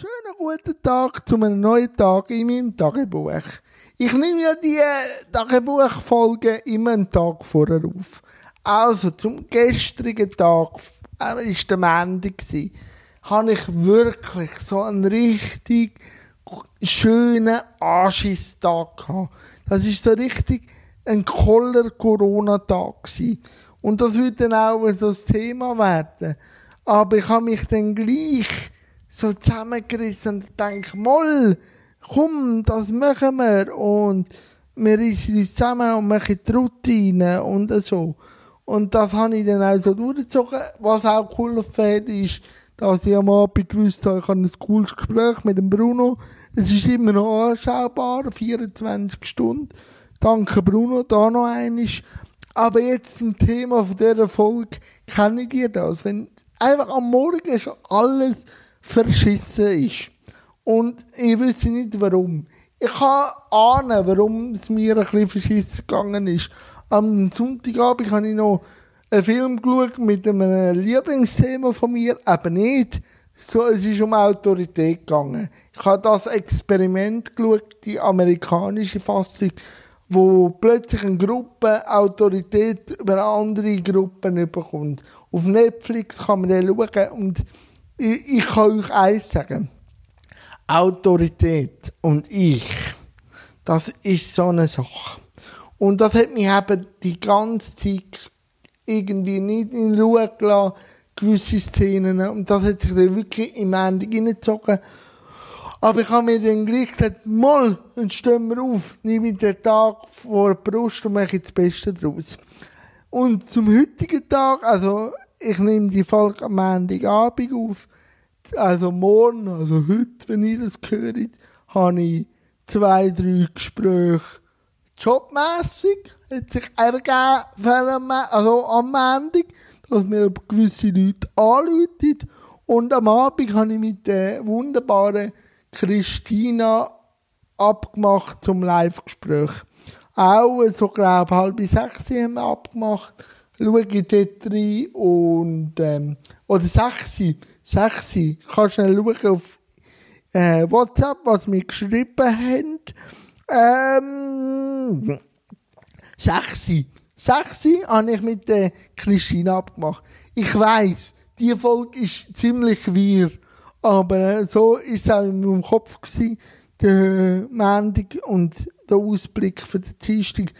Schönen guten Tag zu einem neuen Tag in meinem Tagebuch. Ich nehme ja die Tagebuchfolge immer einen Tag vorher auf. Also zum gestrigen Tag, äh, ist der Montag gsi, habe ich wirklich so einen richtig schönen Anschisstag gehabt. Das ist so richtig ein koller Corona-Tag. Und das wird dann auch so das Thema werden. Aber ich habe mich dann gleich so zusammengerissen und denke, moll, komm, das machen wir. Und wir rissen uns zusammen und machen die Routine und so. Und das habe ich dann auch so durchgezogen. Was auch cool hat, ist, dass ich am Abend gewusst habe, ich habe ein cooles Gespräch mit dem Bruno. Es ist immer noch anschaubar, 24 Stunden. Danke Bruno, da noch einiges. Aber jetzt zum Thema von dieser Folge, kenne ich dir das? Wenn einfach am Morgen schon alles verschissen ist. Und ich wüsste nicht warum. Ich kann ahnen, warum es mir ein bisschen verschissen gegangen ist. Am Sonntagabend habe ich noch einen Film geschaut mit einem Lieblingsthema von mir, aber nicht. So, es ist um Autorität gegangen. Ich habe das Experiment geschaut, die amerikanische Fassung, wo plötzlich eine Gruppe Autorität über andere Gruppen bekommt. Auf Netflix kann man den schauen und ich, ich kann euch eins sagen. Autorität und ich, das ist so eine Sache. Und das hat mich eben die ganze Zeit irgendwie nicht in Ruhe gelassen, gewisse Szenen. Und das hat sich dann wirklich im Ende reingezogen. Aber ich habe mir dann gleich gesagt, mal, dann stehen wir auf, nehme den Tag vor der Brust und mache das Beste daraus. Und zum heutigen Tag, also ich nehme die Folge am Montagabend auf. Also morgen, also heute, wenn ihr das hört, habe ich zwei, drei Gespräche jobmässig. Hat sich ergeben, also am Montag, dass mir gewisse Leute anrufen. Und am Abend habe ich mit der wunderbaren Christina abgemacht zum Live-Gespräch. Auch so, glaube ich, halb sechs haben wir abgemacht schaue ich dort rein und, ähm, oder sechsi, sechsi, kannst schnell schauen auf äh, WhatsApp, was wir geschrieben haben. Ähm, sechsi, sechsi habe ich mit der Christine abgemacht. Ich weiss, die Folge ist ziemlich wir, aber äh, so ist es auch in meinem Kopf gewesen, der Montag und der Ausblick für den Dienstag.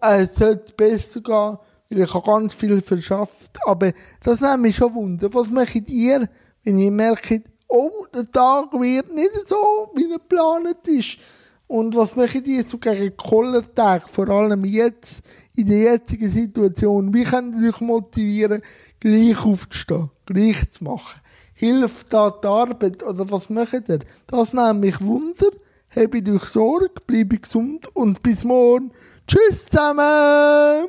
Äh, sollte besser gehen ich habe ganz viel verschafft. Aber das nimmt mich schon Wunder. Was macht ihr, wenn ihr merkt, oh, der Tag wird nicht so, wie er geplant ist? Und was macht ihr so gegen Kollertag, vor allem jetzt, in der jetzigen Situation? Wie könnt ihr euch motivieren, gleich aufzustehen, gleich zu machen? Hilft da die Arbeit oder was macht ihr? Das nimmt mich Wunder. Habt euch Sorge, bleibe gesund und bis morgen. Tschüss zusammen!